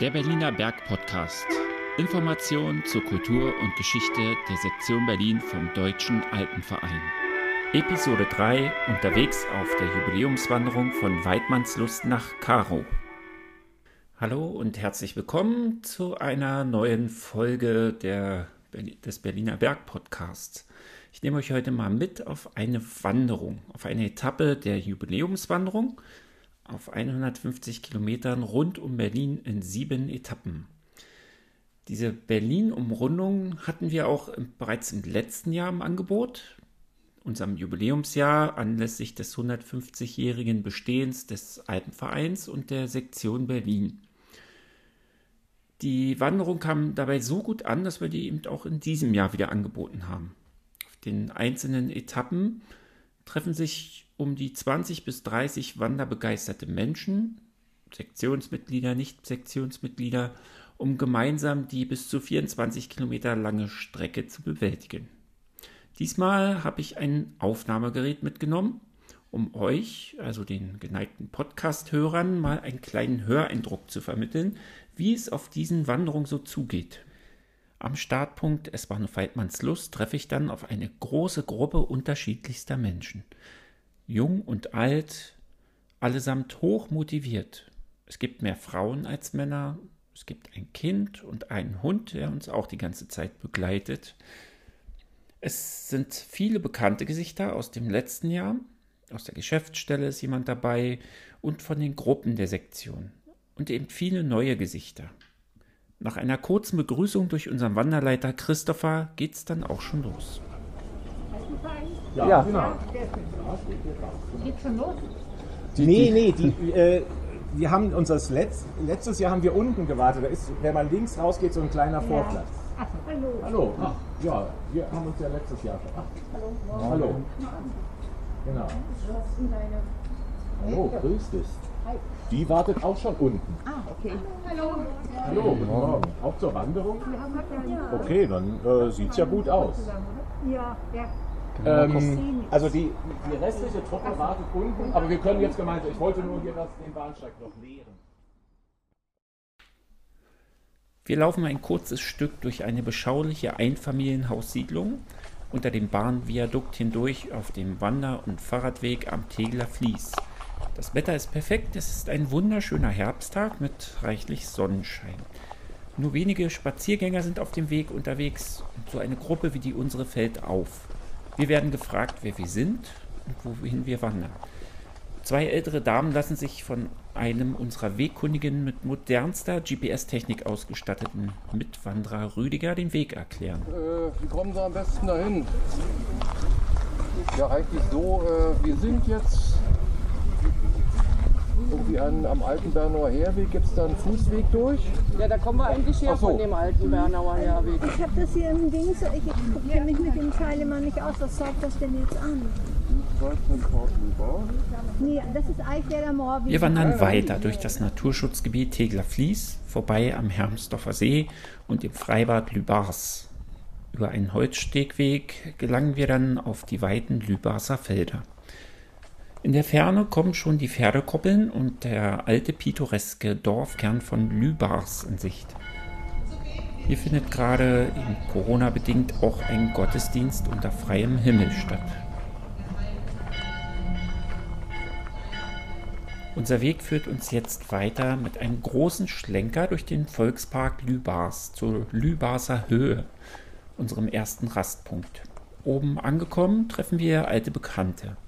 Der Berliner Berg Podcast. Informationen zur Kultur und Geschichte der Sektion Berlin vom Deutschen Alpenverein. Episode 3 Unterwegs auf der Jubiläumswanderung von Weidmannslust nach Karo. Hallo und herzlich willkommen zu einer neuen Folge der, des Berliner Berg Podcasts. Ich nehme euch heute mal mit auf eine Wanderung, auf eine Etappe der Jubiläumswanderung auf 150 Kilometern rund um Berlin in sieben Etappen. Diese Berlin-Umrundung hatten wir auch bereits im letzten Jahr im Angebot, unserem Jubiläumsjahr anlässlich des 150-jährigen Bestehens des Alpenvereins und der Sektion Berlin. Die Wanderung kam dabei so gut an, dass wir die eben auch in diesem Jahr wieder angeboten haben. Auf den einzelnen Etappen treffen sich um die 20 bis 30 wanderbegeisterte Menschen, Sektionsmitglieder, Nicht-Sektionsmitglieder, um gemeinsam die bis zu 24 Kilometer lange Strecke zu bewältigen. Diesmal habe ich ein Aufnahmegerät mitgenommen, um euch, also den geneigten Podcast-Hörern, mal einen kleinen Höreindruck zu vermitteln, wie es auf diesen Wanderungen so zugeht. Am Startpunkt Es war nur Weidmannslust treffe ich dann auf eine große Gruppe unterschiedlichster Menschen jung und alt, allesamt hoch motiviert. Es gibt mehr Frauen als Männer, es gibt ein Kind und einen Hund, der uns auch die ganze Zeit begleitet. Es sind viele bekannte Gesichter aus dem letzten Jahr. Aus der Geschäftsstelle ist jemand dabei und von den Gruppen der Sektion. Und eben viele neue Gesichter. Nach einer kurzen Begrüßung durch unseren Wanderleiter Christopher geht's dann auch schon los. Ja, ja. genau. Geht schon los? Die, nee, nee, die, äh, wir haben uns das Letz, letztes Jahr haben wir unten gewartet. Da ist, wenn man links rausgeht, so ein kleiner Vorplatz. Ach, hallo. Hallo. Ach, ja, wir haben uns ja letztes Jahr schon. Ach, hallo. Hallo. Genau. Hallo, grüß dich. Die wartet auch schon unten. Ah, okay. Hallo. Hallo, guten Morgen. Auch zur Wanderung? Okay, dann äh, sieht es ja gut aus. Ja, ja. Ähm, also die, die restliche Truppe wartet unten, aber wir können jetzt gemeinsam, ich wollte nur hier das, den Bahnsteig noch leeren. Wir laufen ein kurzes Stück durch eine beschauliche Einfamilienhaussiedlung unter dem Bahnviadukt hindurch auf dem Wander- und Fahrradweg am Tegler Fließ. Das Wetter ist perfekt, es ist ein wunderschöner Herbsttag mit reichlich Sonnenschein. Nur wenige Spaziergänger sind auf dem Weg unterwegs und so eine Gruppe wie die unsere fällt auf. Wir werden gefragt, wer wir sind und wohin wir wandern. Zwei ältere Damen lassen sich von einem unserer Wegkundigen mit modernster GPS-Technik ausgestatteten Mitwanderer Rüdiger den Weg erklären. Äh, wie kommen Sie am besten dahin? Ja, eigentlich so, äh, wir sind jetzt irgendwie an, am alten Bernauer Herweg. Gibt es da einen Fußweg durch? Ja, da kommen wir eigentlich her so. von dem alten Bernauer Herweg. Ich habe das hier im Ding, ich kenne mich mit dem Teil immer nicht aus. Was zeigt das denn jetzt an? Nee, das ist eigentlich der Moor. Wir wandern weiter durch das Naturschutzgebiet Tegler Fließ, vorbei am Hermsdorfer See und im Freibad Lübars. Über einen Holzstegweg gelangen wir dann auf die weiten Lübarser Felder. In der Ferne kommen schon die Pferdekoppeln und der alte pittoreske Dorfkern von Lübars in Sicht. Hier findet gerade Corona-bedingt auch ein Gottesdienst unter freiem Himmel statt. Unser Weg führt uns jetzt weiter mit einem großen Schlenker durch den Volkspark Lübars zur Lübarser Höhe, unserem ersten Rastpunkt. Oben angekommen treffen wir alte Bekannte.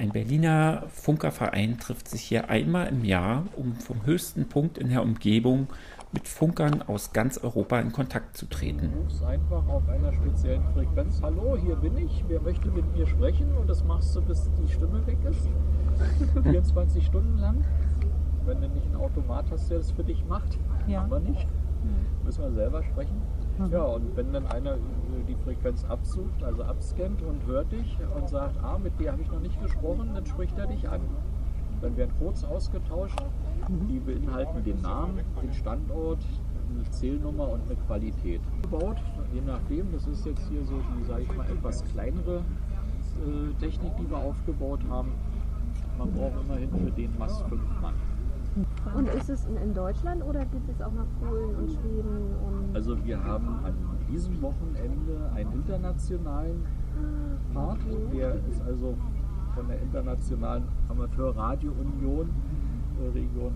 Ein Berliner Funkerverein trifft sich hier einmal im Jahr, um vom höchsten Punkt in der Umgebung mit Funkern aus ganz Europa in Kontakt zu treten. Du rufst einfach auf einer speziellen Frequenz, hallo, hier bin ich, wer möchte mit mir sprechen? Und das machst du, bis die Stimme weg ist. 24 Stunden lang. Wenn du nicht einen Automat hast, der das für dich macht, ja. haben wir nicht. Müssen wir selber sprechen. Mhm. Ja, und wenn dann einer die Frequenz absucht, also abscannt und hört dich und sagt, ah, mit dir habe ich noch nicht gesprochen, dann spricht er dich an. Dann werden Codes ausgetauscht, mhm. die beinhalten den Namen, den Standort, eine Zählnummer und eine Qualität. Gebaut, je nachdem, das ist jetzt hier so die, sage ich mal, etwas kleinere äh, Technik, die wir aufgebaut haben. Man braucht immerhin für den Mast fünf Mann. Und ist es in Deutschland oder geht es auch nach Polen und Schweden? Und also wir haben an diesem Wochenende einen internationalen ah, Part. Der ist also von der Internationalen Amateurradio Union äh, Region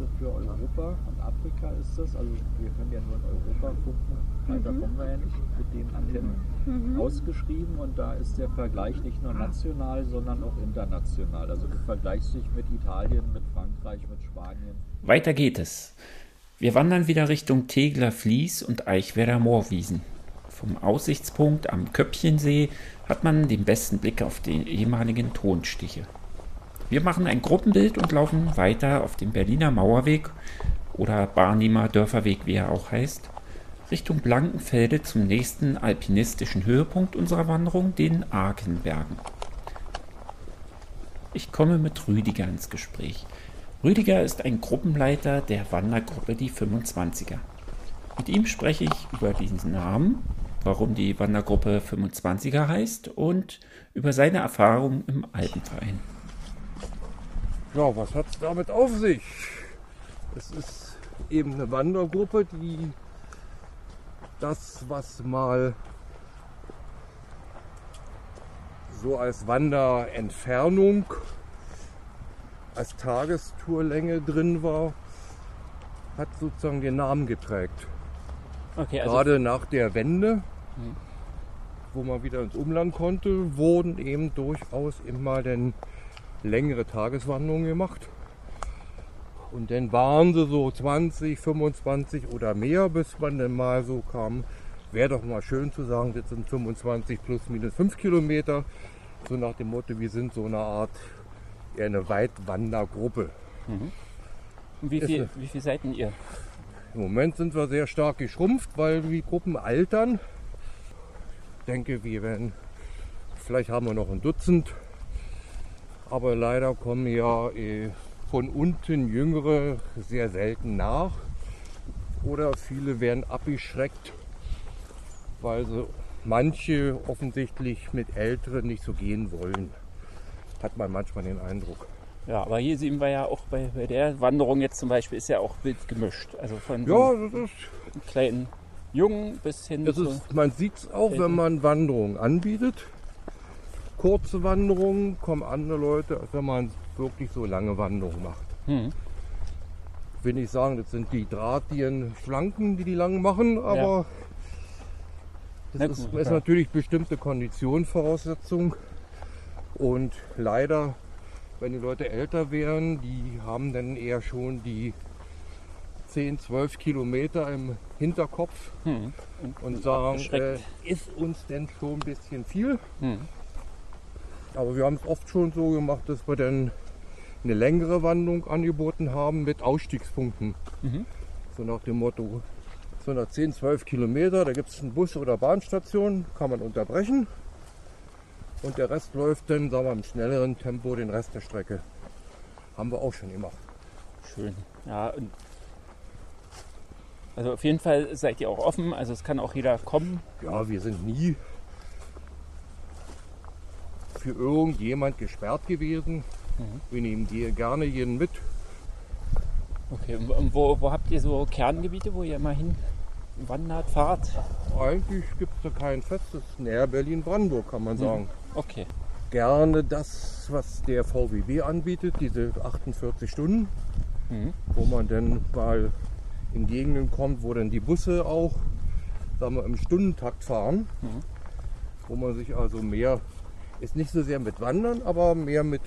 1 für Europa und Afrika ist das. Also wir können ja nur in Europa gucken, weiter mhm. kommen wir ja nicht mit den Antennen mhm. ausgeschrieben und da ist der Vergleich nicht nur national, sondern auch international. Also du vergleichst dich mit Italien, mit Frankreich, mit Spanien. Weiter geht es. Wir wandern wieder Richtung Tegler Fließ und Eichwerder Moorwiesen. Vom Aussichtspunkt am Köppchensee hat man den besten Blick auf die ehemaligen Tonstiche. Wir machen ein Gruppenbild und laufen weiter auf dem Berliner Mauerweg oder Barnimer Dörferweg, wie er auch heißt, Richtung Blankenfelde zum nächsten alpinistischen Höhepunkt unserer Wanderung, den Arkenbergen. Ich komme mit Rüdiger ins Gespräch. Rüdiger ist ein Gruppenleiter der Wandergruppe Die 25er. Mit ihm spreche ich über diesen Namen, warum die Wandergruppe 25er heißt und über seine Erfahrungen im Alpenverein. Ja, was hat es damit auf sich? Es ist eben eine Wandergruppe, die das, was mal so als Wanderentfernung, als Tagestourlänge drin war, hat sozusagen den Namen geprägt. Okay, also Gerade nach der Wende, wo man wieder ins Umland konnte, wurden eben durchaus immer dann längere Tageswanderungen gemacht. Und dann waren sie so 20, 25 oder mehr, bis man dann mal so kam, wäre doch mal schön zu sagen, das sind 25 plus minus 5 Kilometer. So nach dem Motto, wir sind so eine Art, eher eine Weitwandergruppe. Mhm. Wie, viel, wie viele seid ihr? Im Moment sind wir sehr stark geschrumpft, weil die Gruppen altern. Ich denke, wir werden, vielleicht haben wir noch ein Dutzend. Aber leider kommen ja eh, von unten Jüngere sehr selten nach. Oder viele werden abgeschreckt, weil sie manche offensichtlich mit Älteren nicht so gehen wollen. Hat man manchmal den Eindruck. Ja, aber hier sehen wir ja auch bei, bei der Wanderung jetzt zum Beispiel ist ja auch wild gemischt. Also von ja, ist kleinen Jungen bis hin zu. Ist, man sieht es auch, wenn man Wanderungen anbietet. Kurze Wanderungen kommen andere Leute, als wenn man wirklich so lange Wanderungen macht. Hm. Will nicht sagen, das sind die drahtigen Schlanken, die die lang machen, aber ja. das ist, ist natürlich bestimmte Konditionsvoraussetzung. Und leider wenn die Leute älter wären, die haben dann eher schon die 10, 12 Kilometer im Hinterkopf hm. und, und, sagen, äh, ist uns denn schon ein bisschen viel. Hm. Aber wir haben es oft schon so gemacht, dass wir dann eine längere Wanderung angeboten haben mit Ausstiegspunkten. Mhm. So nach dem Motto, so nach 10, 12 Kilometer, da gibt es eine Bus- oder Bahnstation, kann man unterbrechen. Und der Rest läuft dann, sagen wir, im schnelleren Tempo den Rest der Strecke. Haben wir auch schon gemacht. Schön. Ja, also auf jeden Fall seid ihr auch offen, also es kann auch jeder kommen. Ja, wir sind nie für irgendjemand gesperrt gewesen. Mhm. Wir nehmen die gerne jeden mit. Okay, und wo, wo habt ihr so Kerngebiete, wo ihr immer hin wandert, fahrt? Eigentlich gibt es da kein festes. Näher Berlin-Brandenburg kann man mhm. sagen. Okay. Gerne das, was der VWW anbietet, diese 48 Stunden, mhm. wo man dann mal in Gegenden kommt, wo dann die Busse auch sagen wir, im Stundentakt fahren, mhm. wo man sich also mehr, ist nicht so sehr mit Wandern, aber mehr mit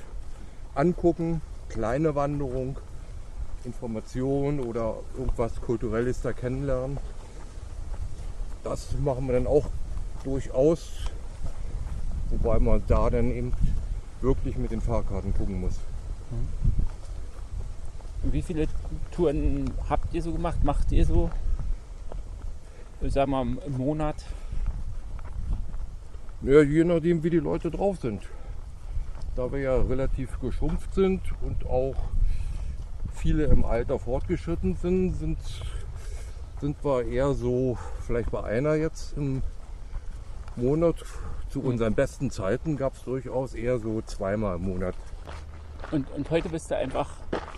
Angucken, kleine Wanderung, Information oder irgendwas Kulturelles da kennenlernen. Das machen wir dann auch durchaus Wobei man da dann eben wirklich mit den Fahrkarten gucken muss. Und wie viele Touren habt ihr so gemacht? Macht ihr so, ich sag mal, im Monat? Ja, je nachdem, wie die Leute drauf sind. Da wir ja relativ geschrumpft sind und auch viele im Alter fortgeschritten sind, sind, sind wir eher so, vielleicht bei einer jetzt im Monat zu unseren besten Zeiten gab es durchaus eher so zweimal im Monat. Und, und heute bist du einfach,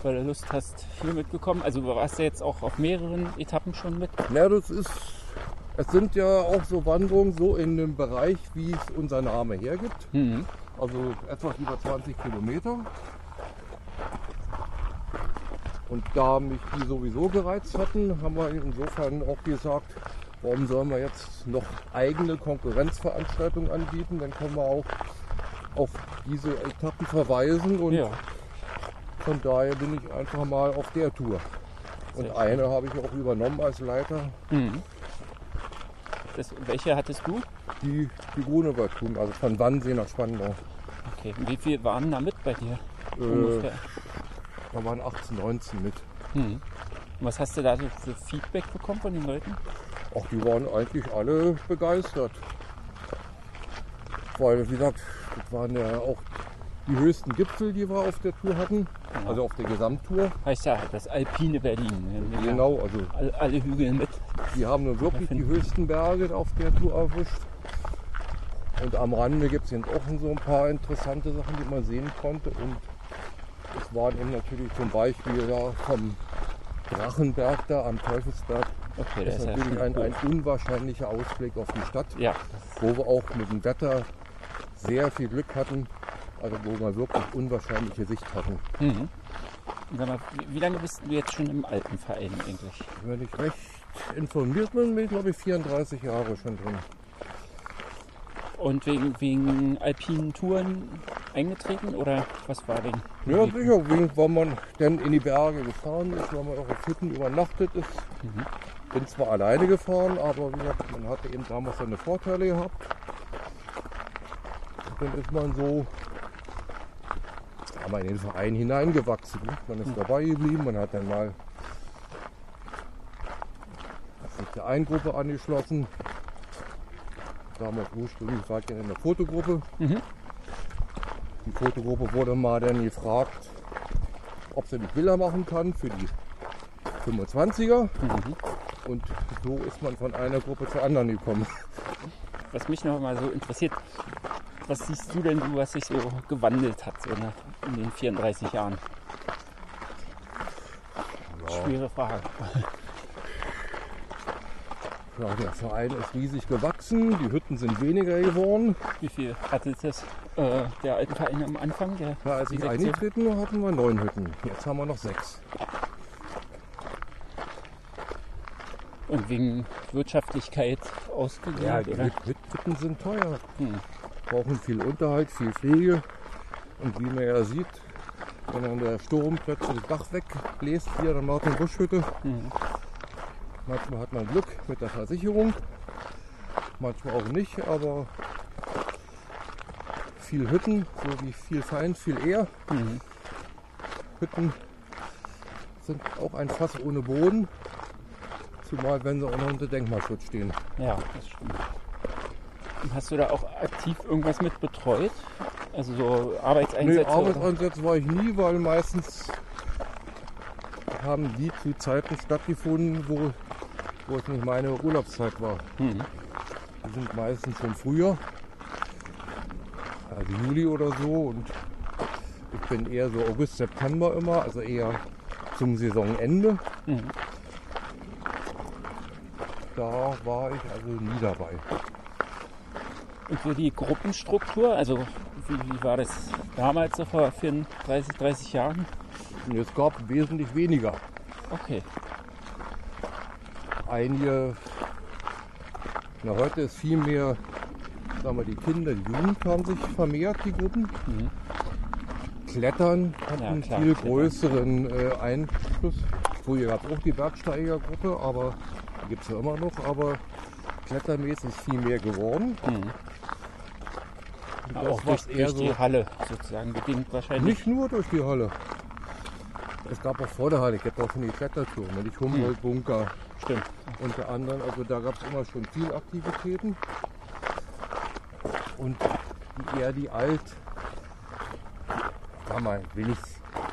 weil du Lust hast, hier mitgekommen. Also du warst ja jetzt auch auf mehreren Etappen schon mit. Ja, das ist, es sind ja auch so Wanderungen so in dem Bereich, wie es unser Name hergibt. Mhm. Also etwas über 20 Kilometer. Und da mich die sowieso gereizt hatten, haben wir insofern auch gesagt, warum sollen wir jetzt noch eigene Konkurrenzveranstaltungen anbieten? Dann können wir auch auf diese Etappen verweisen und Ja. von daher bin ich einfach mal auf der Tour. Und eine habe ich auch übernommen als Leiter, Mhm. Das, welche hattest du? die, die Grunewaldtouren, also von Wannsee nach Spandau. Okay. Und wie viel waren da mit bei dir? Äh, Ungefähr. da waren 18, 19 mit. Und was hast du da so für Feedback bekommen von den Leuten? Ach, die waren eigentlich alle begeistert. Weil, wie gesagt, das waren ja auch die höchsten Gipfel, die wir auf der Tour hatten. Also auf der Gesamttour. Heißt ja das alpine Berlin. Ja. Genau, also Alle, alle Hügel mit. Die haben nun wirklich die höchsten Berge auf der Tour erwischt. Und am Rande gibt es eben auch so ein paar interessante Sachen, die man sehen konnte. Und es waren eben natürlich zum Beispiel ja, vom Drachenberg da am Teufelsberg. Okay, Das ist natürlich ein, ein unwahrscheinlicher Ausblick auf die Stadt. Ja, wo wir auch mit dem Wetter sehr viel Glück hatten, also wo wir wirklich unwahrscheinliche Sicht hatten. Mhm. Mal, wie, wie lange bist du jetzt schon im Alpenverein eigentlich? Wenn ich recht informiert bin, bin ich glaube ich 34 Jahre schon drin. Und wegen, wegen alpinen Touren eingetreten oder was war denn? Ja, sicher, wegen, weil man dann in die Berge gefahren ist, weil man auch auf Hütten übernachtet ist. Bin zwar alleine gefahren, aber wie gesagt, man hatte eben damals seine Vorteile gehabt. Und dann ist man so mal in den Verein hineingewachsen. ne? Man ist dabei geblieben, man hat dann mal sich der einen Gruppe angeschlossen. Damals ursprünglich war ich ja in der Fotogruppe. Mhm. Die Fotogruppe wurde mal dann gefragt, ob sie nicht Bilder machen kann für die 25er. Mhm. Und so ist man von einer Gruppe zur anderen gekommen. Was mich noch mal so interessiert, was siehst du denn, was sich so gewandelt hat so in den 34 Jahren? Schwere Frage. Ja, der Verein ist riesig gewachsen, die Hütten sind weniger geworden. Wie viel hatte das äh, der alten Verein am Anfang? Der, Ja, als ich eingetreten hatten wir neun Hütten. Jetzt haben wir noch sechs. Und wegen Wirtschaftlichkeit Ja, ausgegliedert, die oder? Hüt- Hüt- Hütten sind teuer. Hm. Brauchen viel Unterhalt, viel Pflege. Und wie man ja sieht, wenn dann der Sturm plötzlich das Dach wegbläst, hier an der Martin-Busch-Hütte, Mhm. Manchmal hat man Glück mit der Versicherung, manchmal auch nicht, aber viel Hütten, so wie viel Feind, viel eher. Mhm. Hütten sind auch ein Fass ohne Boden, zumal wenn sie auch noch unter Denkmalschutz stehen. Ja, das stimmt. Und hast du da auch aktiv irgendwas mit betreut? Also so Nee, Arbeitseinsätze? oder? Arbeitsansätze war ich nie, weil meistens haben die zu Zeiten stattgefunden, wo, wo es nicht meine Urlaubszeit war. Mhm. Die sind meistens schon früher, also Juli oder so. Und ich bin eher so August, September immer, also eher zum Saisonende. Mhm. Da war ich also nie dabei. Und so die Gruppenstruktur, also wie, wie war das damals so vor 34, 30 Jahren? Es gab wesentlich weniger. Okay. Einige, na heute ist viel mehr, sagen wir, die Kinder, die Jugend haben sich vermehrt, die Gruppen. Mhm. Klettern hat Ja, einen klar, viel Klettern. größeren äh, Einfluss. Früher gab es auch die Bergsteigergruppe, aber die gibt es ja immer noch, aber klettermäßig ist viel mehr geworden. Mhm. Das, auch durch, eher durch die so, Halle sozusagen bedingt wahrscheinlich. nicht nur durch die Halle. Es gab auch vor der Halle, ich habe auch schon die Klettertouren, die Humboldt-Bunker, Stimmt. unter anderem. Also da gab es immer schon viel Aktivitäten. Und eher die alt, sag mal, will ich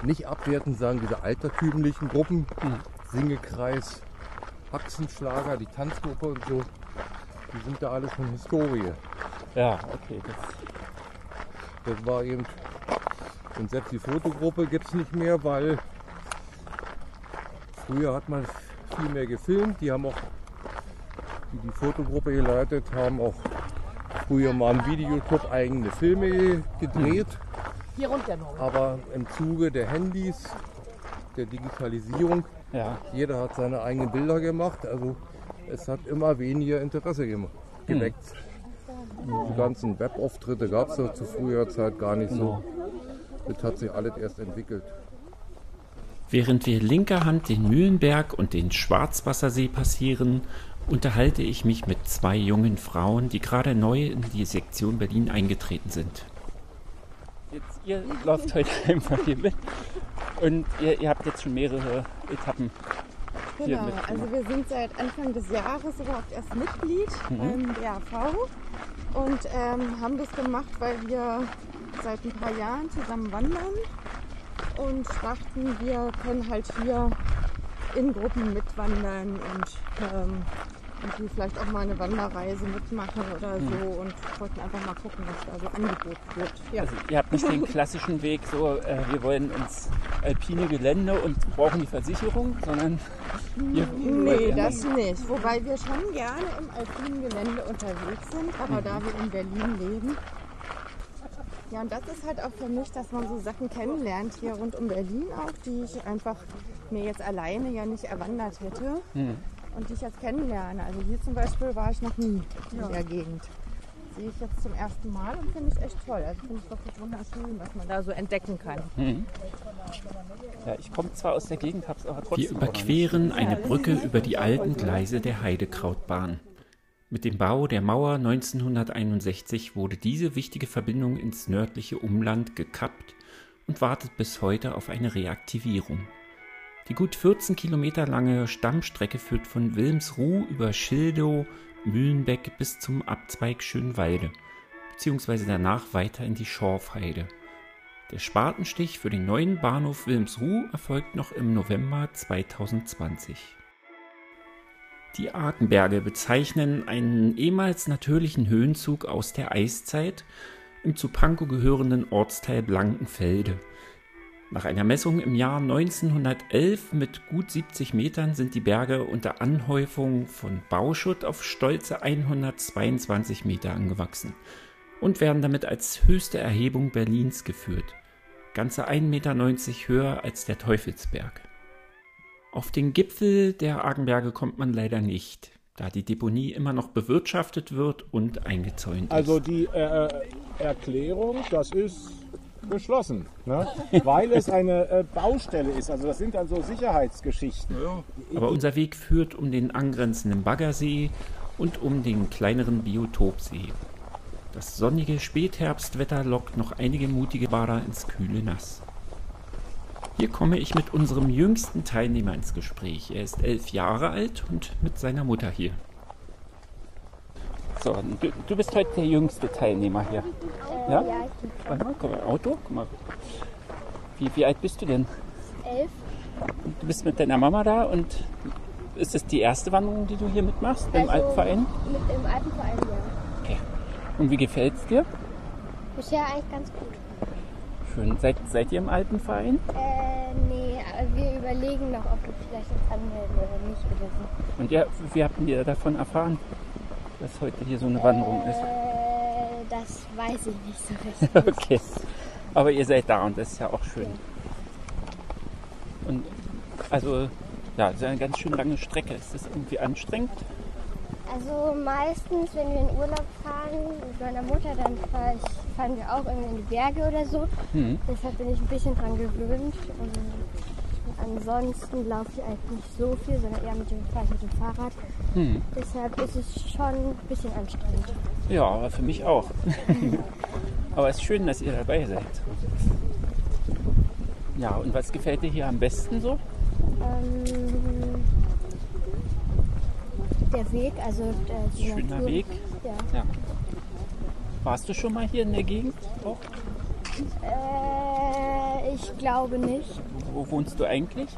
nicht abwertend sagen, diese altertümlichen Gruppen, Mhm. Singekreis, Haxenschlager, die Tanzgruppe und so, die sind da alle schon Historie. Ja, okay. Das, Das war eben Und selbst die Fotogruppe gibt es nicht mehr, weil früher hat man viel mehr gefilmt. Die haben auch, die die Fotogruppe geleitet haben, auch früher mal im Videoclub eigene Filme gedreht. Hier runter noch. Aber im Zuge der Handys, der Digitalisierung, Ja. jeder hat seine eigenen Bilder gemacht. Also es hat immer weniger Interesse gema- geweckt. Die ganzen Webauftritte gab es ja zu früher Zeit gar nicht so. Das hat sich alles erst entwickelt. Während wir linker Hand den Mühlenberg und den Schwarzwassersee passieren, unterhalte ich mich mit zwei jungen Frauen, die gerade neu in die Sektion Berlin eingetreten sind. Jetzt, ihr lauft heute einfach hier mit. Und ihr, ihr habt jetzt schon mehrere Etappen hier Genau, also wir sind seit Anfang des Jahres überhaupt erst Mitglied beim DAV und ähm, haben das gemacht, weil wir seit ein paar Jahren zusammen wandern und dachten, wir können halt hier in Gruppen mitwandern und ähm, irgendwie vielleicht auch mal eine Wanderreise mitmachen oder so und wollten einfach mal gucken, was da so angeboten wird. Ja. Also ihr habt nicht den klassischen Weg, so äh, wir wollen ins alpine Gelände und brauchen die Versicherung, sondern ihr Nee, das nicht. Wobei wir schon gerne im alpinen Gelände unterwegs sind, aber da wir in Berlin leben. Ja, und das ist halt auch für mich, dass man so Sachen kennenlernt hier rund um Berlin auch, die ich einfach mir jetzt alleine ja nicht erwandert hätte und die ich jetzt kennenlerne. Also hier zum Beispiel war ich noch nie in der Gegend. Sehe ich jetzt zum ersten Mal und finde ich echt toll. Also finde ich wirklich wunderschön, was man da so entdecken kann. Ja, ich komme zwar aus der Gegend, hab's aber trotzdem. Wir überqueren eine Brücke über die alten Gleise der Heidekrautbahn. Mit dem Bau der Mauer 1961 wurde diese wichtige Verbindung ins nördliche Umland gekappt und wartet bis heute auf eine Reaktivierung. Die gut 14 Kilometer lange Stammstrecke führt von Wilmsruh über Schildow, Mühlenbeck bis zum Abzweig Schönwalde, beziehungsweise danach weiter in die Schorfheide. Der Spatenstich für den neuen Bahnhof Wilmsruh erfolgt noch im November 2020. Die Arkenberge bezeichnen einen ehemals natürlichen Höhenzug aus der Eiszeit im zu Pankow gehörenden Ortsteil Blankenfelde. Nach einer Messung im Jahr 1911 mit gut 70 Metern sind die Berge unter Anhäufung von Bauschutt auf stolze 122 Meter angewachsen und werden damit als höchste Erhebung Berlins geführt. Ganze 1,90 Meter höher als der Teufelsberg. Auf den Gipfel der Argenberge kommt man leider nicht, da die Deponie immer noch bewirtschaftet wird und eingezäunt ist. Also die äh, Erklärung, das ist geschlossen, ne? weil es eine äh, Baustelle ist. Also das sind dann so Sicherheitsgeschichten. Aber unser Weg führt um den angrenzenden Baggersee und um den kleineren Biotopsee. Das sonnige Spätherbstwetter lockt noch einige mutige Bader ins kühle Nass. Hier komme ich mit unserem jüngsten Teilnehmer ins Gespräch. Er ist elf Jahre alt und mit seiner Mutter hier. So, du, du bist heute der jüngste Teilnehmer hier. Ja? Ja, ich bin Warte mal, guck mal, Auto, guck mal. Wie, wie alt bist du denn? elf. Du bist mit deiner Mama da und ist es die erste Wanderung, die du hier mitmachst im Also- Alpenverein? Mit im Alpenverein, ja. Und wie gefällt es dir? Bisher eigentlich ganz gut. Schön. Seid, seid ihr im Alpenverein? Äh, nee, aber wir überlegen noch, ob wir vielleicht uns anmelden oder nicht oder so. Und ja, wie habt ihr davon erfahren, dass heute hier so eine Wanderung ist? Äh, das weiß ich nicht so richtig. Okay. Aber ihr seid da und das ist ja auch schön. Und also, ja, das ist eine ganz schön lange Strecke. Ist das irgendwie anstrengend? Also meistens, wenn wir in Urlaub fahren mit meiner Mutter, dann fahr ich, fahren wir auch irgendwie in die Berge oder so. Mhm. Deshalb bin ich ein bisschen dran gewöhnt. Und ansonsten laufe ich eigentlich nicht so viel, sondern eher mit dem, mit dem Fahrrad. Hm. Deshalb ist es schon ein bisschen anstrengend. Ja, aber für mich auch. aber es ist schön, dass ihr dabei seid. Ja, und was gefällt dir hier am besten so? Ähm, der Weg, also der, die Schöner Natur. Weg. Ja. Ja. Warst du schon mal hier in der Gegend? Auch? Äh, ich glaube nicht. Wo wohnst du eigentlich?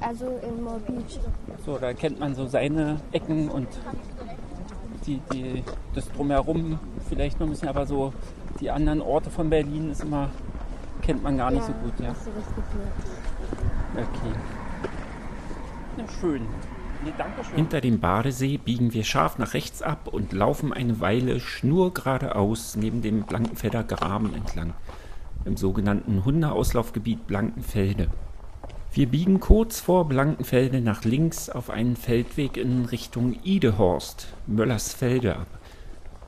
Also in Morbid. So, da kennt man so seine Ecken und die, die, das drumherum vielleicht noch ein bisschen, aber so die anderen Orte von Berlin ist immer kennt man gar nicht so gut, ja. Hast du das Gefühl? Okay. Na schön. Hinter dem Badesee biegen wir scharf nach rechts ab und laufen eine Weile schnurgeradeaus neben dem Blankenfelder Graben entlang, im sogenannten Hundeauslaufgebiet Blankenfelde. Wir biegen kurz vor Blankenfelde nach links auf einen Feldweg in Richtung Idehorst, Möllersfelde ab.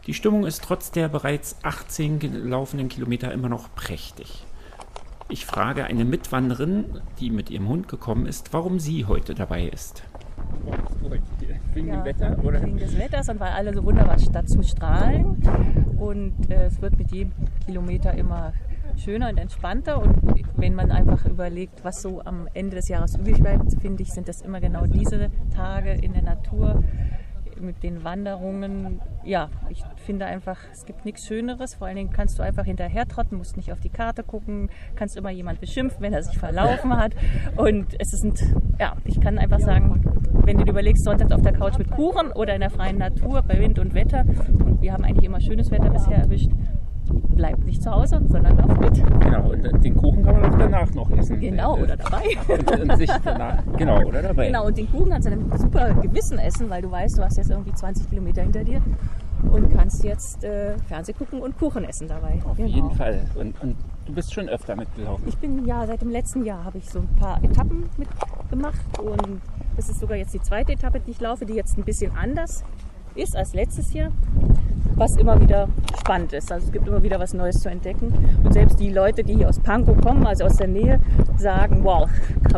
Die Stimmung ist trotz der bereits 18 gelaufenen Kilometer immer noch prächtig. Ich frage eine Mitwanderin, die mit ihrem Hund gekommen ist, warum sie heute dabei ist. Wegen ja, dem Wetter? Oder? Wegen des Wetters und weil alle so wunderbar dazu strahlen. Und äh, es wird mit jedem Kilometer immer schöner und entspannter. Und wenn man einfach überlegt, was so am Ende des Jahres übrig bleibt, finde ich, sind das immer genau diese Tage in der Natur, mit den Wanderungen, ja, ich finde einfach, es gibt nichts Schöneres. Vor allen Dingen kannst du einfach hinterher trotten, musst nicht auf die Karte gucken, kannst immer jemand beschimpfen, wenn er sich verlaufen hat. Und es sind, ja, ich kann einfach sagen, wenn du dir überlegst, sonntags auf der Couch mit Kuchen oder in der freien Natur bei Wind und Wetter, und wir haben eigentlich immer schönes Wetter bisher erwischt, bleibt nicht zu Hause, sondern lauft mit. Genau, und den Kuchen kann man auch danach noch essen. Genau, oder dabei. Und, und sich danach, genau, oder dabei. Genau, und den Kuchen kannst du dann mit super Gewissen essen, weil du weißt, du hast jetzt irgendwie 20 Kilometer hinter dir und kannst jetzt äh, Fernseh gucken und Kuchen essen dabei. Auf genau. jeden Fall. Und, und, du bist schon öfter mitgelaufen. Ich bin ja seit dem letzten Jahr habe ich so ein paar Etappen mitgemacht und das ist sogar jetzt die zweite Etappe, die ich laufe, die jetzt ein bisschen anders ist als letztes Jahr was immer wieder spannend ist. Also es gibt immer wieder was Neues zu entdecken. Und selbst die Leute, die hier aus Pankow kommen, also aus der Nähe, sagen, wow,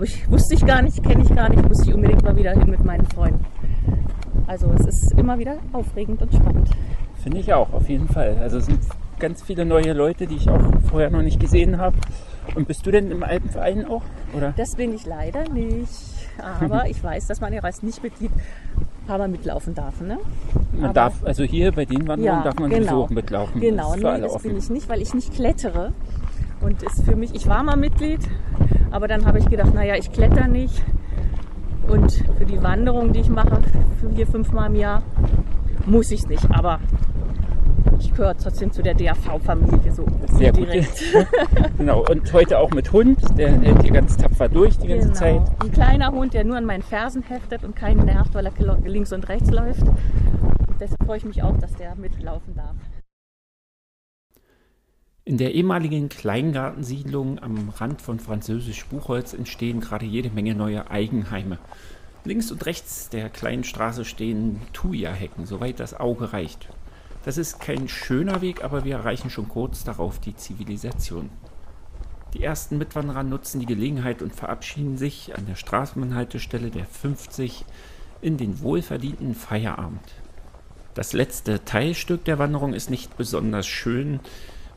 ich, wusste ich gar nicht, kenne ich gar nicht, muss ich unbedingt mal wieder hin mit meinen Freunden. Also es ist immer wieder aufregend und spannend. Finde ich auch, auf jeden Fall. Also es sind ganz viele neue Leute, die ich auch vorher noch nicht gesehen habe. Und bist du denn im Alpenverein auch? Oder? Das bin ich leider nicht. Aber ich weiß, dass man ja als Nichtmitglied paar Mal mitlaufen darf. Ne? Man Aber darf, also hier bei den Wanderungen ja, darf man genau, sowieso mitlaufen. Genau, das, nee, das offen. bin ich nicht, weil ich nicht klettere. Und ist für mich, ich war mal Mitglied, aber dann habe ich gedacht, naja, ich kletter nicht. Und für die Wanderung, die ich mache, vier, fünf Mal im Jahr, muss ich nicht. Aber ich gehöre trotzdem zu der DAV-Familie so Sehr direkt. genau, und heute auch mit Hund, der hält hier ganz tapfer durch die ganze genau. Zeit. Ein kleiner Hund, der nur an meinen Fersen heftet und keinen nervt, weil er links und rechts läuft. Deshalb freue ich mich auch, dass der mitlaufen darf. In der ehemaligen Kleingartensiedlung am Rand von Französisch Buchholz entstehen gerade jede Menge neue Eigenheime. Links und rechts der kleinen Straße stehen Thuja-Hecken, soweit das Auge reicht. Das ist kein schöner Weg, aber wir erreichen schon kurz darauf die Zivilisation. Die ersten Mitwanderer nutzen die Gelegenheit und verabschieden sich an der Straßenbahnhaltestelle der 50 in den wohlverdienten Feierabend. Das letzte Teilstück der Wanderung ist nicht besonders schön,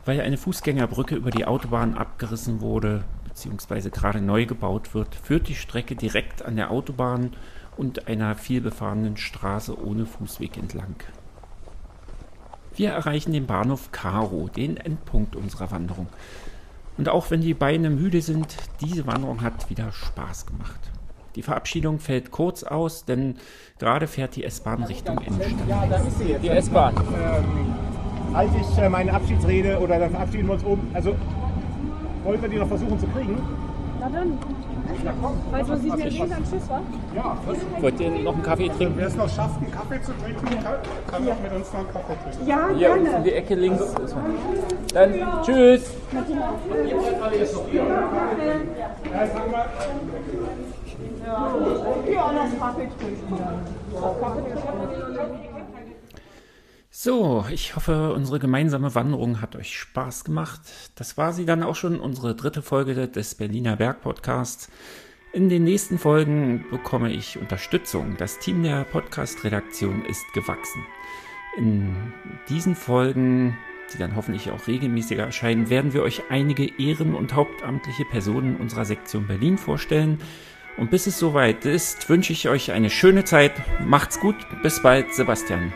weil eine Fußgängerbrücke über die Autobahn abgerissen wurde bzw. gerade neu gebaut wird, führt die Strecke direkt an der Autobahn und einer vielbefahrenen Straße ohne Fußweg entlang. Wir erreichen den Bahnhof Karo, den Endpunkt unserer Wanderung. Und auch wenn die Beine müde sind, diese Wanderung hat wieder Spaß gemacht. Die Verabschiedung fällt kurz aus, denn gerade fährt die S-Bahn Richtung Innenstadt. Ja, da ist sie jetzt. Die S-Bahn. Ähm, halte ich äh, meine Abschiedsrede oder dann verabschieden wir uns oben. Also, wollen wir die noch versuchen zu kriegen? Na dann. Ja. Weißt du, was ich mir lesen dann Tschüss, wa? Ja. Wollt ihr noch einen Kaffee trinken? Wer es noch schafft, einen Kaffee zu trinken, kann, kann ja. mit uns noch einen Kaffee trinken. Ja, Hier gerne. in die Ecke links. Dann tschüss. Ja, noch Kaffee trinken. So, ich hoffe, unsere gemeinsame Wanderung hat euch Spaß gemacht. Das war sie dann auch schon, unsere dritte Folge des Berliner Berg Podcasts. In den nächsten Folgen bekomme ich Unterstützung. Das Team der Podcast-Redaktion ist gewachsen. In diesen Folgen, die dann hoffentlich auch regelmäßiger erscheinen, werden wir euch einige ehren- und hauptamtliche Personen unserer Sektion Berlin vorstellen. Und bis es soweit ist, wünsche ich euch eine schöne Zeit. Macht's gut. Bis bald, Sebastian.